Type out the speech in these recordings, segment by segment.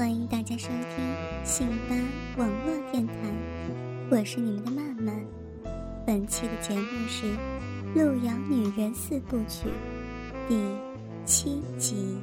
欢迎大家收听信巴网络电台，我是你们的曼曼。本期的节目是《路遥女人四部曲》第七集。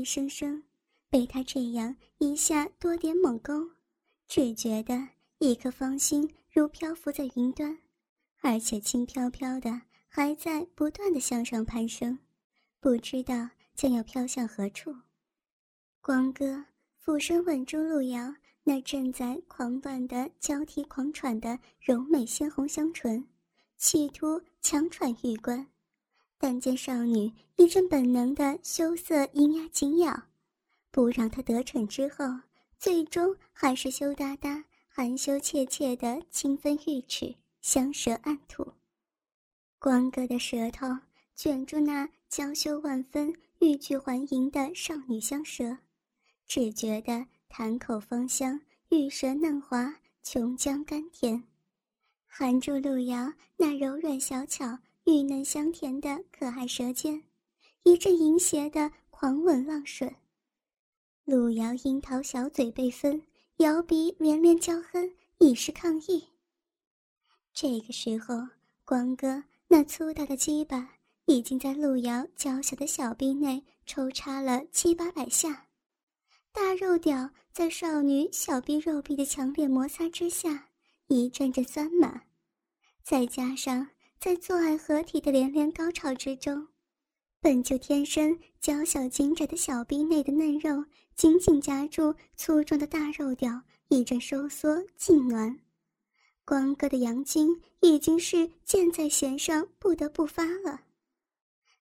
一声声，被他这样一下多点猛攻，只觉得一颗芳心如漂浮在云端，而且轻飘飘的，还在不断的向上攀升，不知道将要飘向何处。光哥俯身吻住路遥那正在狂乱的交替狂喘的柔美鲜红香唇，企图强喘欲关。但见少女一阵本能的羞涩咿呀紧咬，不让她得逞之后，最终还是羞答答、含羞怯怯的轻分玉齿，香舌暗吐。光哥的舌头卷住那娇羞万分、欲拒还迎的少女香舌，只觉得潭口芳香，玉舌嫩滑，琼浆甘甜，含住路遥那柔软小巧。玉嫩香甜的可爱舌尖，一阵淫邪的狂吻浪吮。路遥樱桃小嘴被分，摇鼻连连娇哼，以示抗议。这个时候，光哥那粗大的鸡巴已经在路遥娇小的小臂内抽插了七八百下，大肉屌在少女小臂肉壁的强烈摩擦之下，一阵阵酸麻，再加上。在做爱合体的连连高潮之中，本就天生娇小紧窄的小臂内的嫩肉紧紧夹住粗壮的大肉屌，一阵收缩痉挛。光哥的阳精已经是箭在弦上，不得不发了。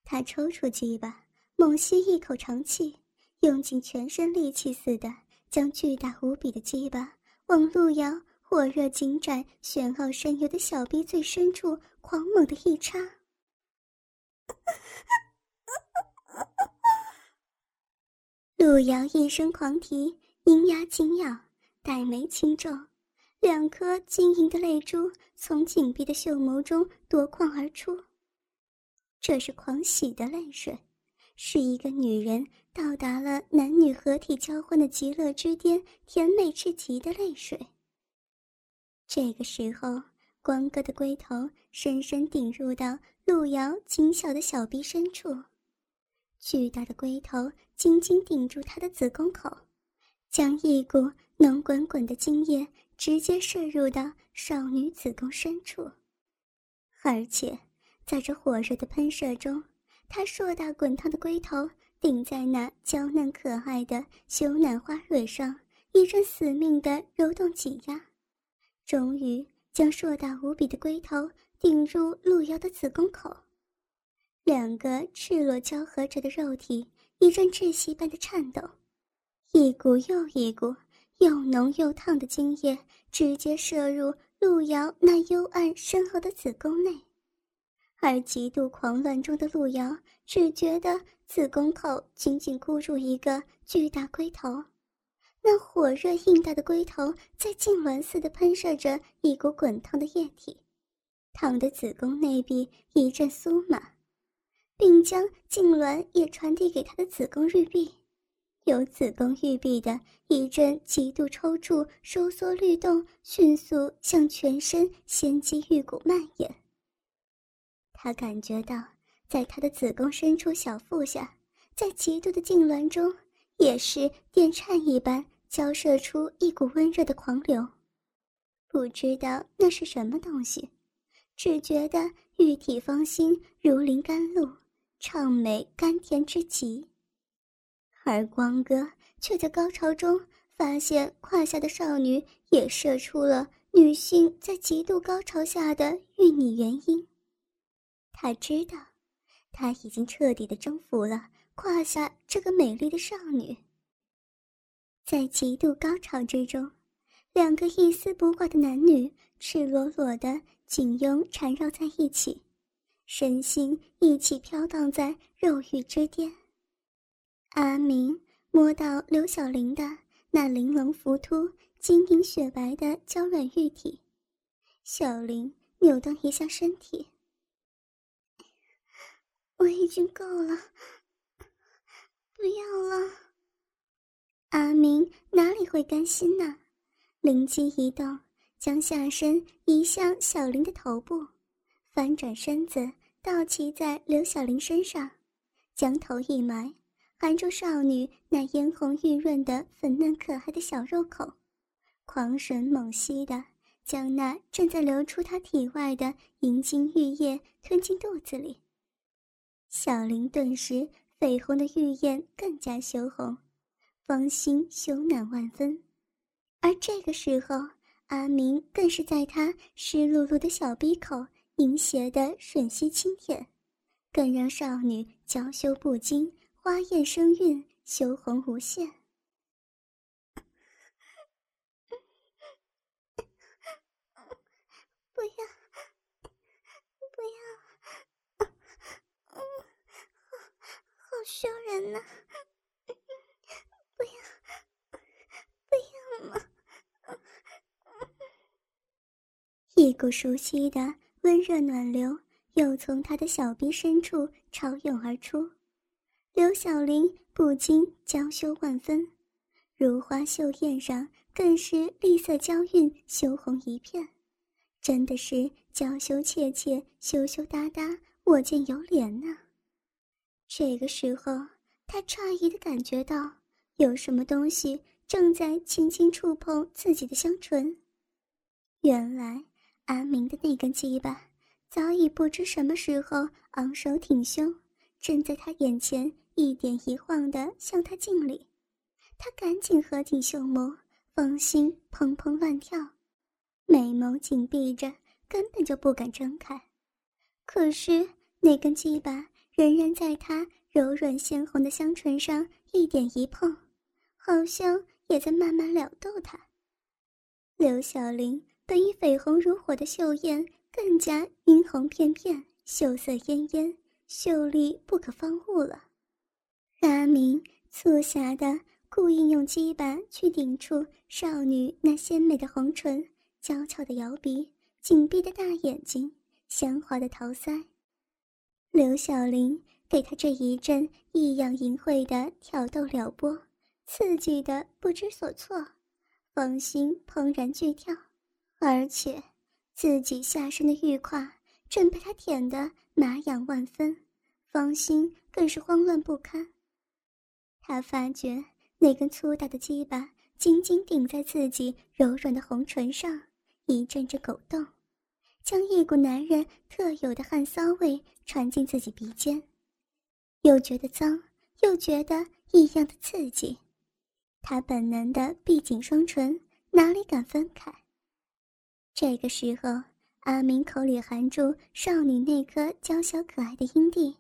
他抽出鸡巴，猛吸一口长气，用尽全身力气似的，将巨大无比的鸡巴往路遥。火热紧窄、玄奥深幽的小臂最深处，狂猛的一插。路遥一声狂啼，银牙紧咬，黛眉轻皱，两颗晶莹的泪珠从紧闭的秀眸中夺眶而出。这是狂喜的泪水，是一个女人到达了男女合体交欢的极乐之巅、甜美至极的泪水。这个时候，光哥的龟头深深顶入到路遥紧小的小臂深处，巨大的龟头紧紧顶住他的子宫口，将一股浓滚滚的精液直接射入到少女子宫深处，而且在这火热的喷射中，他硕大滚烫的龟头顶在那娇嫩可爱的羞赧花蕊上，一阵死命的揉动挤压。终于将硕大无比的龟头顶入路遥的子宫口，两个赤裸交合着的肉体一阵窒息般的颤抖，一股又一股又浓又烫的精液直接射入路遥那幽暗深厚的子宫内，而极度狂乱中的路遥只觉得子宫口紧紧箍住一个巨大龟头。那火热硬大的龟头在痉挛似的喷射着一股滚烫的液体，烫得子宫内壁一阵酥麻，并将痉挛也传递给他的子宫玉壁。有子宫玉壁的一阵极度抽搐、收缩律动，迅速向全身仙肌玉骨蔓延。他感觉到，在他的子宫深处小腹下，在极度的痉挛中，也是电颤一般交射出一股温热的狂流。不知道那是什么东西，只觉得玉体芳心，如临甘露，畅美甘甜之极。而光哥却在高潮中发现胯下的少女也射出了女性在极度高潮下的孕拟原因。他知道，他已经彻底的征服了胯下这个美丽的少女。在极度高潮之中，两个一丝不挂的男女赤裸裸的紧拥缠绕在一起，身心一起飘荡在肉欲之巅。阿明摸到刘小玲的那玲珑浮凸、晶莹雪白的娇软玉体，小玲扭动一下身体。我已经够了，不要了。阿明哪里会甘心呢？灵机一动，将下身移向小林的头部，翻转身子倒骑在刘小林身上，将头一埋。含住少女那嫣红玉润的粉嫩可爱的小肉口，狂吮猛吸的将那正在流出她体外的银晶玉液吞进肚子里。小林顿时绯红的玉燕更加羞红，芳心羞赧万分。而这个时候，阿明更是在她湿漉漉的小鼻口淫邪的吮吸轻舔，更让少女娇羞不禁。花艳生韵，羞红无限。不要，不要，好，好羞人呐！不要，不要嘛！一股熟悉的温热暖流又从他的小臂深处潮涌而出。刘小玲不禁娇羞万分，如花秀艳上更是丽色娇韵，羞红一片，真的是娇羞怯怯，羞羞答答，我见犹怜呐。这个时候，他诧异的感觉到有什么东西正在轻轻触碰自己的香唇。原来，阿明的那根鸡巴早已不知什么时候昂首挺胸，正在他眼前。一点一晃的向他敬礼，他赶紧合紧袖眸，芳心砰砰乱跳，美眸紧闭着，根本就不敢睁开。可是那根鸡巴仍然在他柔软鲜红的香唇上一点一碰，好像也在慢慢撩逗他。刘小玲本已绯红如火的秀艳，更加殷红片片，秀色嫣嫣，秀丽不可方物了。阿明促狭的故意用鸡巴去顶触少女那鲜美的红唇、娇俏的摇鼻、紧闭的大眼睛、香滑的桃腮。刘小玲给他这一阵异样淫秽的挑逗撩拨，刺激的不知所措，芳心怦然剧跳，而且自己下身的玉胯正被他舔得麻痒万分，芳心更是慌乱不堪。他发觉那根粗大的鸡巴紧紧顶在自己柔软的红唇上，一阵阵狗动，将一股男人特有的汗骚味传进自己鼻尖，又觉得脏，又觉得异样的刺激。他本能的闭紧双唇，哪里敢分开？这个时候，阿明口里含住少女那颗娇小可爱的阴蒂，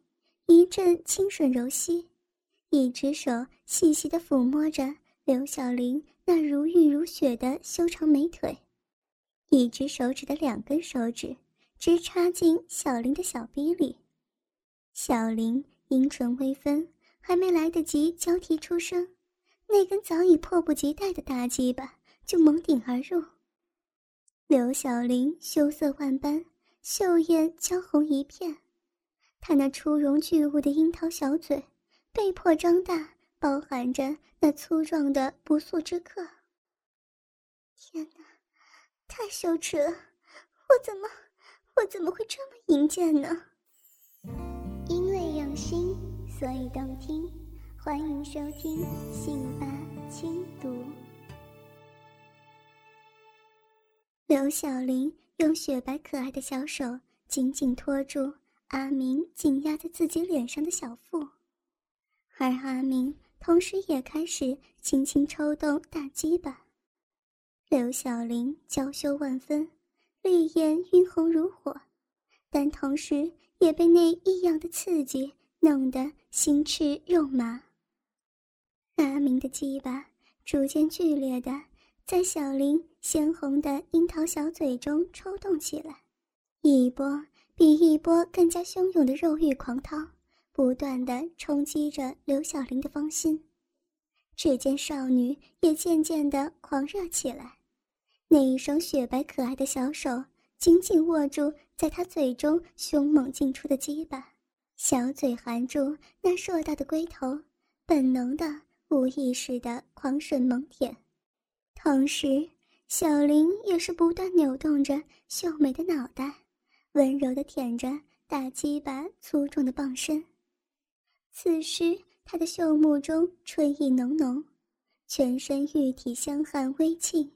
一阵清吮柔吸。一只手细细的抚摸着刘小玲那如玉如雪的修长美腿，一只手指的两根手指直插进小林的小逼里。小林阴唇微分，还没来得及交替出声，那根早已迫不及待的大鸡巴就猛顶而入。刘小林羞涩万般，秀艳娇红一片，她那出容巨物的樱桃小嘴。被迫张大，包含着那粗壮的不速之客。天哪，太羞耻了！我怎么，我怎么会这么淫贱呢？因为用心，所以动听。欢迎收听《信吧轻读》。刘小玲用雪白可爱的小手紧紧托住阿明紧压在自己脸上的小腹，而阿明同时也开始轻轻抽动大鸡巴。刘小玲娇羞万分，绿眼晕红如火，但同时也被那异样的刺激弄得心赤肉麻。阿明的鸡巴逐渐剧烈的在小玲鲜红的樱桃小嘴中抽动起来，一波比一波更加汹涌的肉欲狂涛不断的冲击着刘小玲的芳心。只见少女也渐渐的狂热起来，那一双雪白可爱的小手紧紧握住在他嘴中凶猛进出的鸡巴，小嘴含住那硕大的龟头，本能的。无意识的狂吮猛舔，同时小林也是不断扭动着秀美的脑袋，温柔的舔着大鸡巴粗壮的棒身。此时，他的秀目中春意浓浓，全身玉体香汗微沁，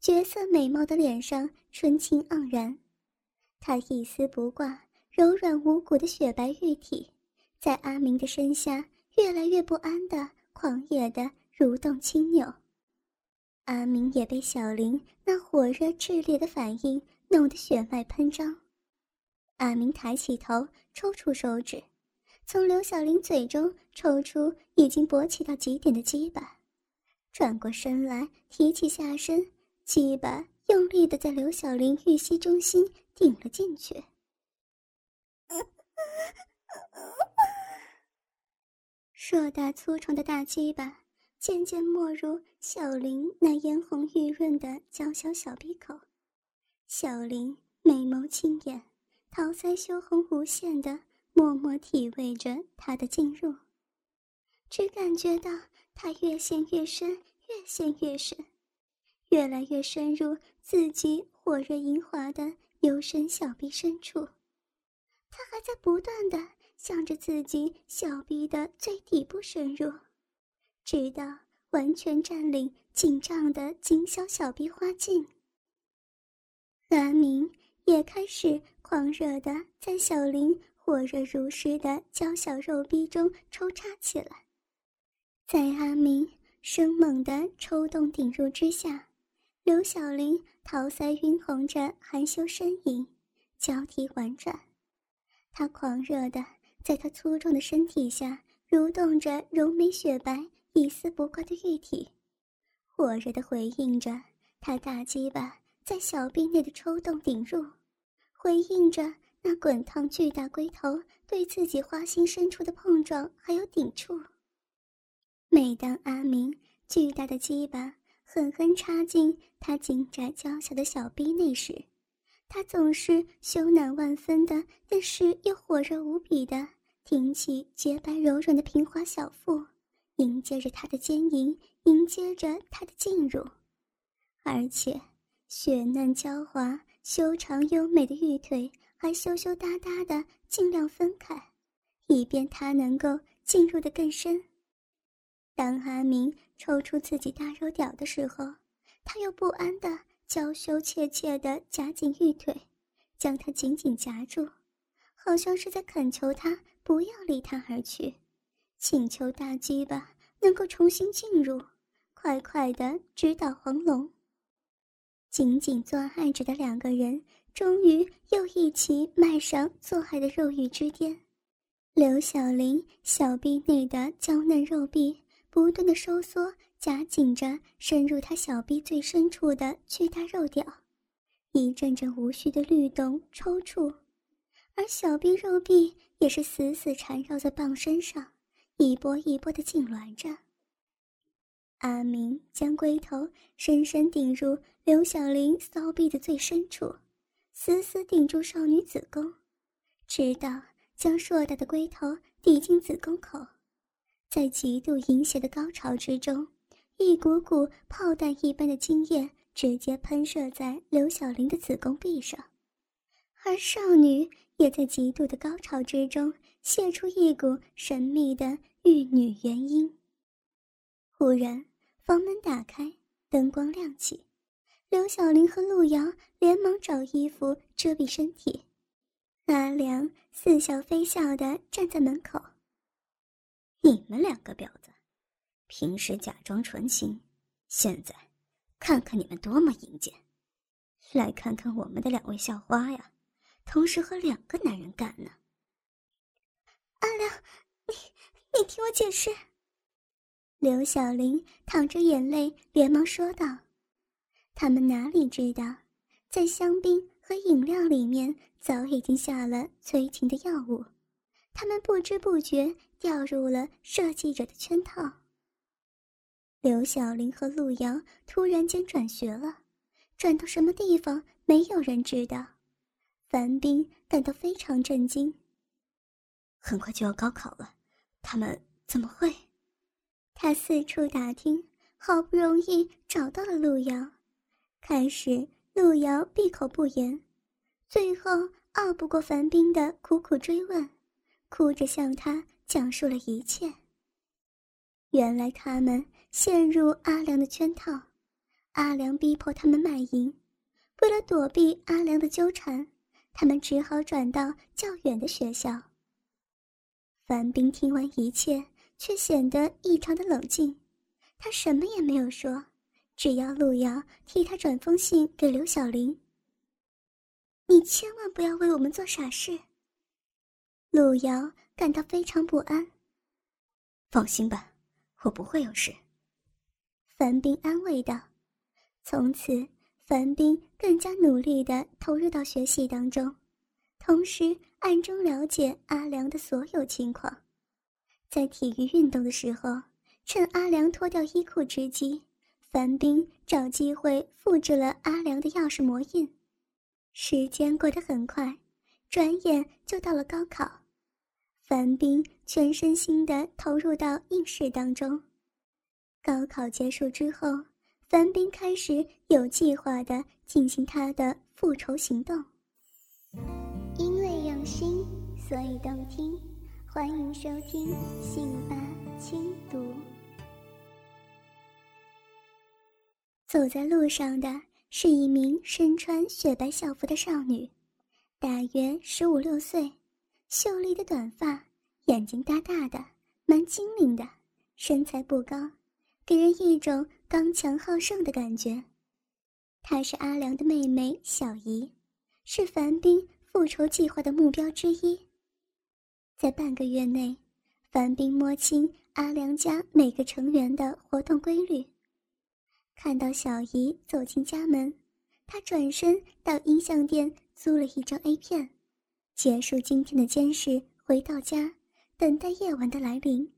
绝色美貌的脸上春情盎然。她一丝不挂、柔软无骨的雪白玉体，在阿明的身下越来越不安的。狂野的蠕动轻扭，阿明也被小林那火热炽烈的反应弄得血脉喷张。阿明抬起头，抽出手指，从刘小玲嘴中抽出已经勃起到极点的鸡巴，转过身来，提起下身，鸡巴用力的在刘小玲玉溪中心顶了进去。硕大粗壮的大鸡巴渐渐没入小林那嫣红玉润的娇小小鼻口，小林美眸轻眼，桃腮羞红无限的默默体味着他的进入，只感觉到他越陷越深，越陷越深，越来越深入自己火热银滑的幽深小臂深处，他还在不断的。向着自己小臂的最底部深入，直到完全占领紧张的紧小小臂花茎。阿明也开始狂热的在小林火热如诗的娇小肉臂中抽插起来，在阿明生猛的抽动顶入之下，刘小玲桃腮晕红着含羞呻吟，交替婉转，她狂热的。在他粗壮的身体下蠕动着柔美雪白、一丝不挂的玉体，火热地回应着他大鸡巴在小臂内的抽动顶入，回应着那滚烫巨大龟头对自己花心深处的碰撞还有顶触。每当阿明巨大的鸡巴狠狠插进他紧窄娇小的小臂内时，他总是羞赧万分的，但是又火热无比的。挺起洁白柔软的平滑小腹，迎接着他的坚银，迎接着他的进入，而且雪嫩娇滑、修长优美的玉腿还羞羞答答的尽量分开，以便他能够进入的更深。当阿明抽出自己大肉屌的时候，他又不安的娇羞怯怯的夹紧玉腿，将他紧紧夹住，好像是在恳求他。不要离他而去，请求大鸡巴能够重新进入，快快的直捣黄龙。紧紧做爱着的两个人，终于又一起迈上做爱的肉欲之巅。刘小玲小臂内的娇嫩肉臂不断的收缩，夹紧着深入她小臂最深处的巨大肉屌，一阵阵无序的律动抽搐。而小臂肉臂也是死死缠绕在棒身上，一波一波的痉挛着。阿明将龟头深深顶入刘小玲骚臂的最深处，死死顶住少女子宫，直到将硕大的龟头抵进子宫口，在极度淫邪的高潮之中，一股股炮弹一般的精液直接喷射在刘小玲的子宫壁上，而少女也在极度的高潮之中泄出一股神秘的玉女元音。忽然，房门打开，灯光亮起，刘小玲和陆瑶连忙找衣服遮蔽身体。阿良似笑非笑的站在门口。你们两个婊子，平时假装纯情，现在看看你们多么淫贱！来看看我们的两位校花呀，同时和两个男人干呢。阿良，你你听我解释。刘小玲淌着眼泪，连忙说道：“他们哪里知道，在香槟和饮料里面早已经下了催情的药物。”他们不知不觉掉入了设计者的圈套。刘小玲和陆瑶突然间转学了，转到什么地方没有人知道。樊斌感到非常震惊。很快就要高考了，他们怎么会？他四处打听，好不容易找到了陆瑶。开始，陆瑶闭口不言，最后拗不过樊斌的苦苦追问。哭着向他讲述了一切。原来他们陷入阿良的圈套，阿良逼迫他们卖淫，为了躲避阿良的纠缠，他们只好转到较远的学校。樊冰听完一切，却显得异常的冷静，他什么也没有说，只要陆瑶替他转封信给刘小玲。你千万不要为我们做傻事。陆瑶感到非常不安。放心吧，我不会有事。樊冰安慰道。从此，樊冰更加努力地投入到学习当中，同时暗中了解阿良的所有情况。在体育运动的时候，趁阿良脱掉衣裤之机，樊冰找机会复制了阿良的钥匙模印。时间过得很快。转眼就到了高考，樊斌全身心地投入到应试当中。高考结束之后，樊斌开始有计划地进行他的复仇行动。因为用心，所以动听，欢迎收听《信吧轻读》。走在路上的是一名身穿雪白校服的少女。大约十五六岁，秀丽的短发，眼睛大大的，蛮精灵的，身材不高，给人一种刚强好胜的感觉。她是阿良的妹妹小姨，是樊斌复仇计划的目标之一。在半个月内，樊斌摸清阿良家每个成员的活动规律。看到小姨走进家门，他转身到音像店。租了一张 A 片，结束今天的监视，回到家，等待夜晚的来临。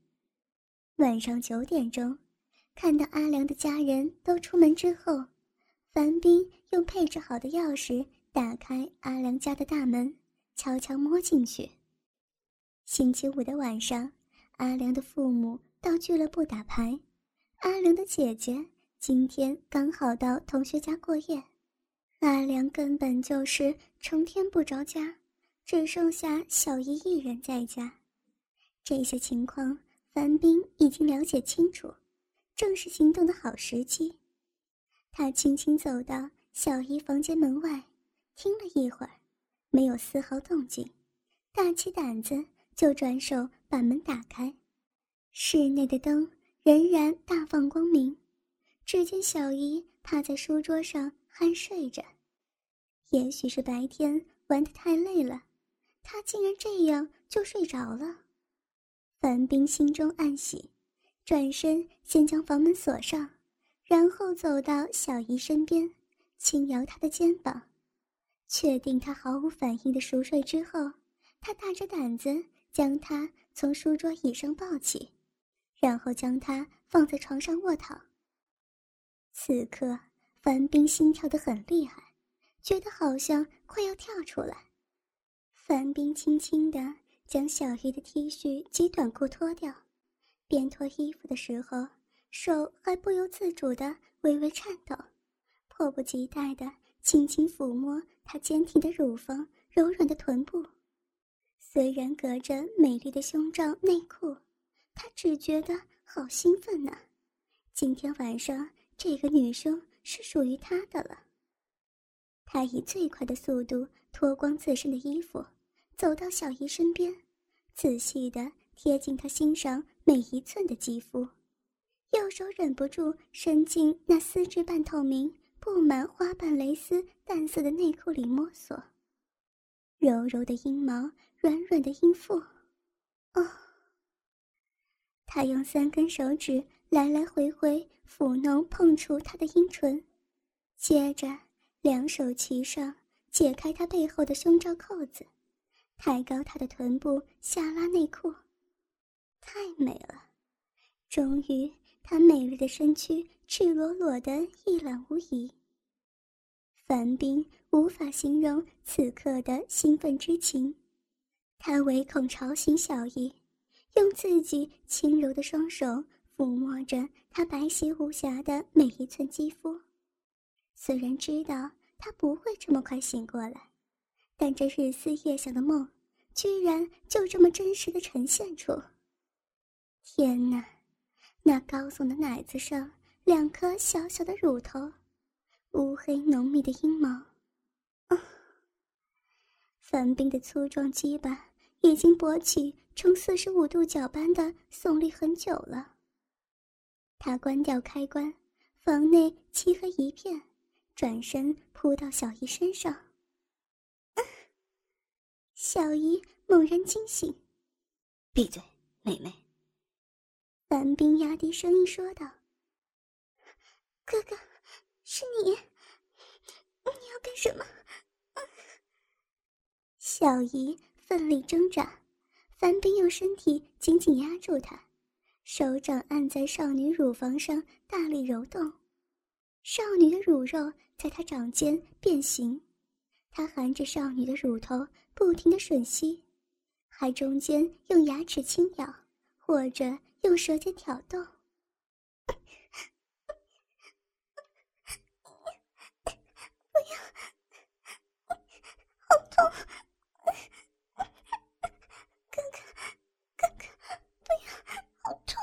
晚上九点钟，看到阿良的家人都出门之后，樊斌用配置好的钥匙打开阿良家的大门，悄悄摸进去。星期五的晚上，阿良的父母到俱乐部打牌，阿良的姐姐今天刚好到同学家过夜。阿良根本就是成天不着家，只剩下小姨一人在家。这些情况，樊冰已经了解清楚，正是行动的好时机。他轻轻走到小姨房间门外，听了一会儿，没有丝毫动静，大起胆子就转手把门打开。室内的灯仍然大放光明，只见小姨趴在书桌上。酣睡着，也许是白天玩得太累了，他竟然这样就睡着了。樊冰心中暗喜，转身先将房门锁上，然后走到小姨身边，轻摇她的肩膀，确定她毫无反应的熟睡之后，他大着胆子将她从书桌椅上抱起，然后将她放在床上卧躺。此刻。樊冰心跳得很厉害，觉得好像快要跳出来。樊冰轻轻地将小鱼的 T 恤及短裤脱掉，边脱衣服的时候，手还不由自主的微微颤抖，迫不及待的轻轻抚摸她坚挺的乳房、柔软的臀部。虽然隔着美丽的胸罩内裤，他只觉得好兴奋呢。今天晚上，这个女生是属于他的了。他以最快的速度脱光自身的衣服，走到小姨身边，仔细的贴近她欣赏每一寸的肌肤，右手忍不住伸进那丝质半透明、布满花瓣蕾丝淡色的内裤里摸索，柔柔的阴毛，软软的阴腹，哦。他用三根手指。来来回回抚弄碰触她的阴唇，接着两手齐上，解开她背后的胸罩扣子，抬高她的臀部，下拉内裤，太美了！终于，她美丽的身躯赤裸裸的一览无遗。樊冰无法形容此刻的兴奋之情，他唯恐吵醒小姨，用自己轻柔的双手。抚摸着她白皙无瑕的每一寸肌肤，虽然知道她不会这么快醒过来，但这日思夜想的梦，居然就这么真实的呈现出。天哪，那高耸的奶子上两颗小小的乳头，乌黑浓密的阴毛，啊！樊冰的粗壮鸡巴已经勃起呈四十五度角般的耸立很久了。他关掉开关，房内漆黑一片，转身扑到小姨身上。小姨猛然惊醒，闭嘴，妹妹。樊斌压低声音说道：“哥哥，是你，你要干什么？”小姨奋力挣扎，樊斌用身体紧紧压住她。手掌按在少女乳房上，大力揉动，少女的乳肉在她掌间变形，他含着少女的乳头，不停的吮吸，还中间用牙齿轻咬，或者用舌尖挑逗。不要，好痛！哥哥。哥哥。不要。好痛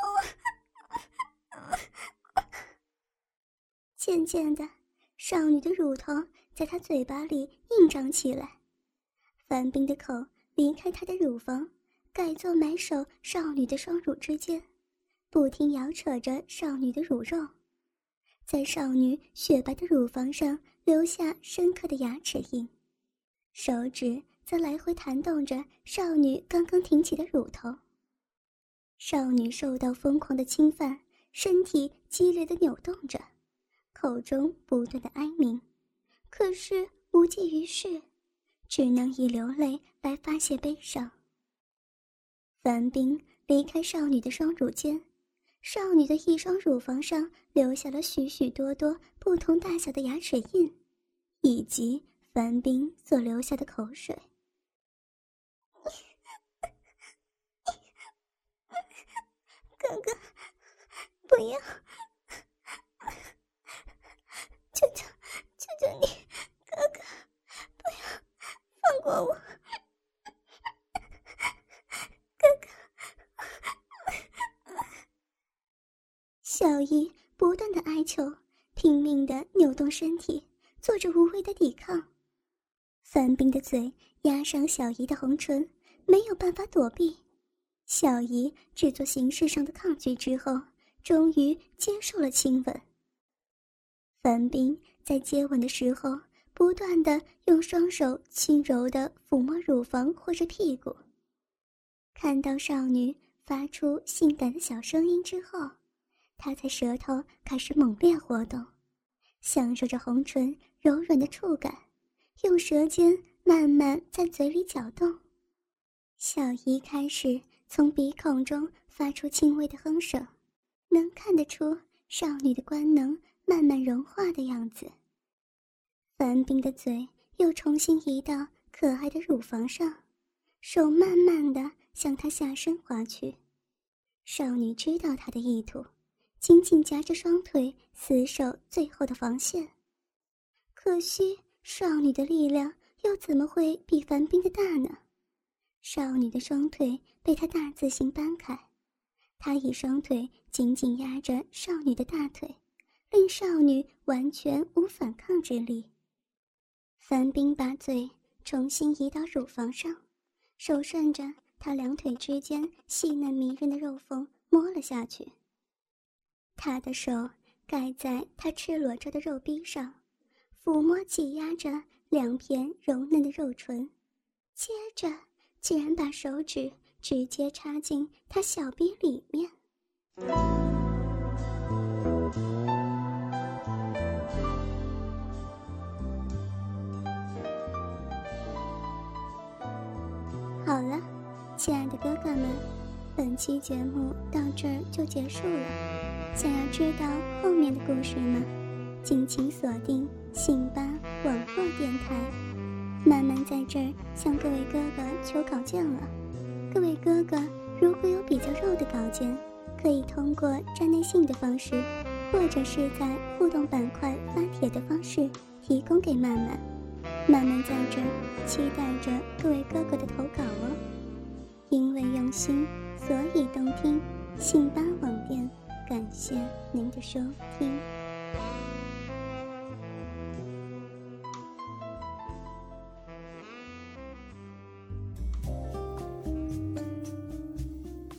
渐渐的，少女的乳头在她嘴巴里硬胀起来，樊冰的口离开她的乳房，改做埋首少女的双乳之间，不停摇扯着少女的乳肉，在少女雪白的乳房上留下深刻的牙齿印，手指则来回弹动着少女刚刚挺起的乳头。少女受到疯狂的侵犯，身体激烈的扭动着。口中不断的哀鸣，可是无济于事，只能以流泪来发泄悲伤。樊冰离开少女的双乳间，少女的一双乳房上留下了许许多多不同大小的牙齿印，以及樊冰所留下的口水。哥哥，不要！求求，求求你，放过我，哥哥。小姨不断的哀求，拼命的扭动身体，做着无谓的抵抗。樊冰的嘴压上小姨的红唇，没有办法躲避。小姨只做形式上的抗拒之后，终于接受了亲吻。樊冰在接吻的时候，不断的用双手轻柔的抚摸乳房或者屁股。看到少女发出性感的小声音之后，他的舌头开始猛烈活动，享受着红唇柔软的触感，用舌尖慢慢在嘴里搅动。小姨开始从鼻孔中发出轻微的哼声，能看得出少女的官能。慢慢融化的样子。樊冰的嘴又重新移到可爱的乳房上，手慢慢的向她下身滑去，少女知道他的意图，紧紧夹着双腿，死守最后的防线。可惜，少女的力量又怎么会比樊冰的大呢？少女的双腿被他大字形掰开，他以双腿紧紧压着少女的大腿，令少女完全无反抗之力。樊冰把嘴重新移到乳房上，手顺着她两腿之间细嫩迷人的肉缝摸了下去。他的手盖在她赤裸着的肉壁上，抚摸挤压着两片柔嫩的肉唇，接着竟然把手指直接插进她小臂里面。们，本期节目到这儿就结束了。想要知道后面的故事吗？敬请锁定信吧网络电台。慢慢在这儿向各位哥哥求稿件了。各位哥哥，如果有比较肉的稿件，可以通过站内信的方式，或者是在互动板块发帖的方式提供给曼曼。慢慢在这儿期待着各位哥哥的投稿哦，因为用心，所以动听。信巴网店，感谢您的收听。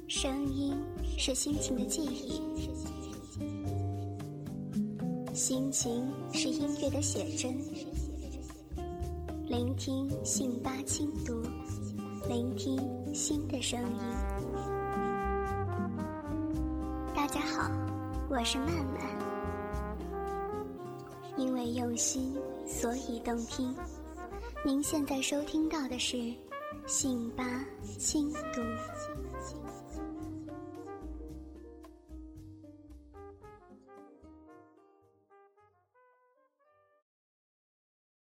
声音是心情的记忆，心情是音乐的写真。聆听信八轻读，聆听新的声音。大家好，我是曼曼。因为用心，所以动听。您现在收听到的是信八轻读。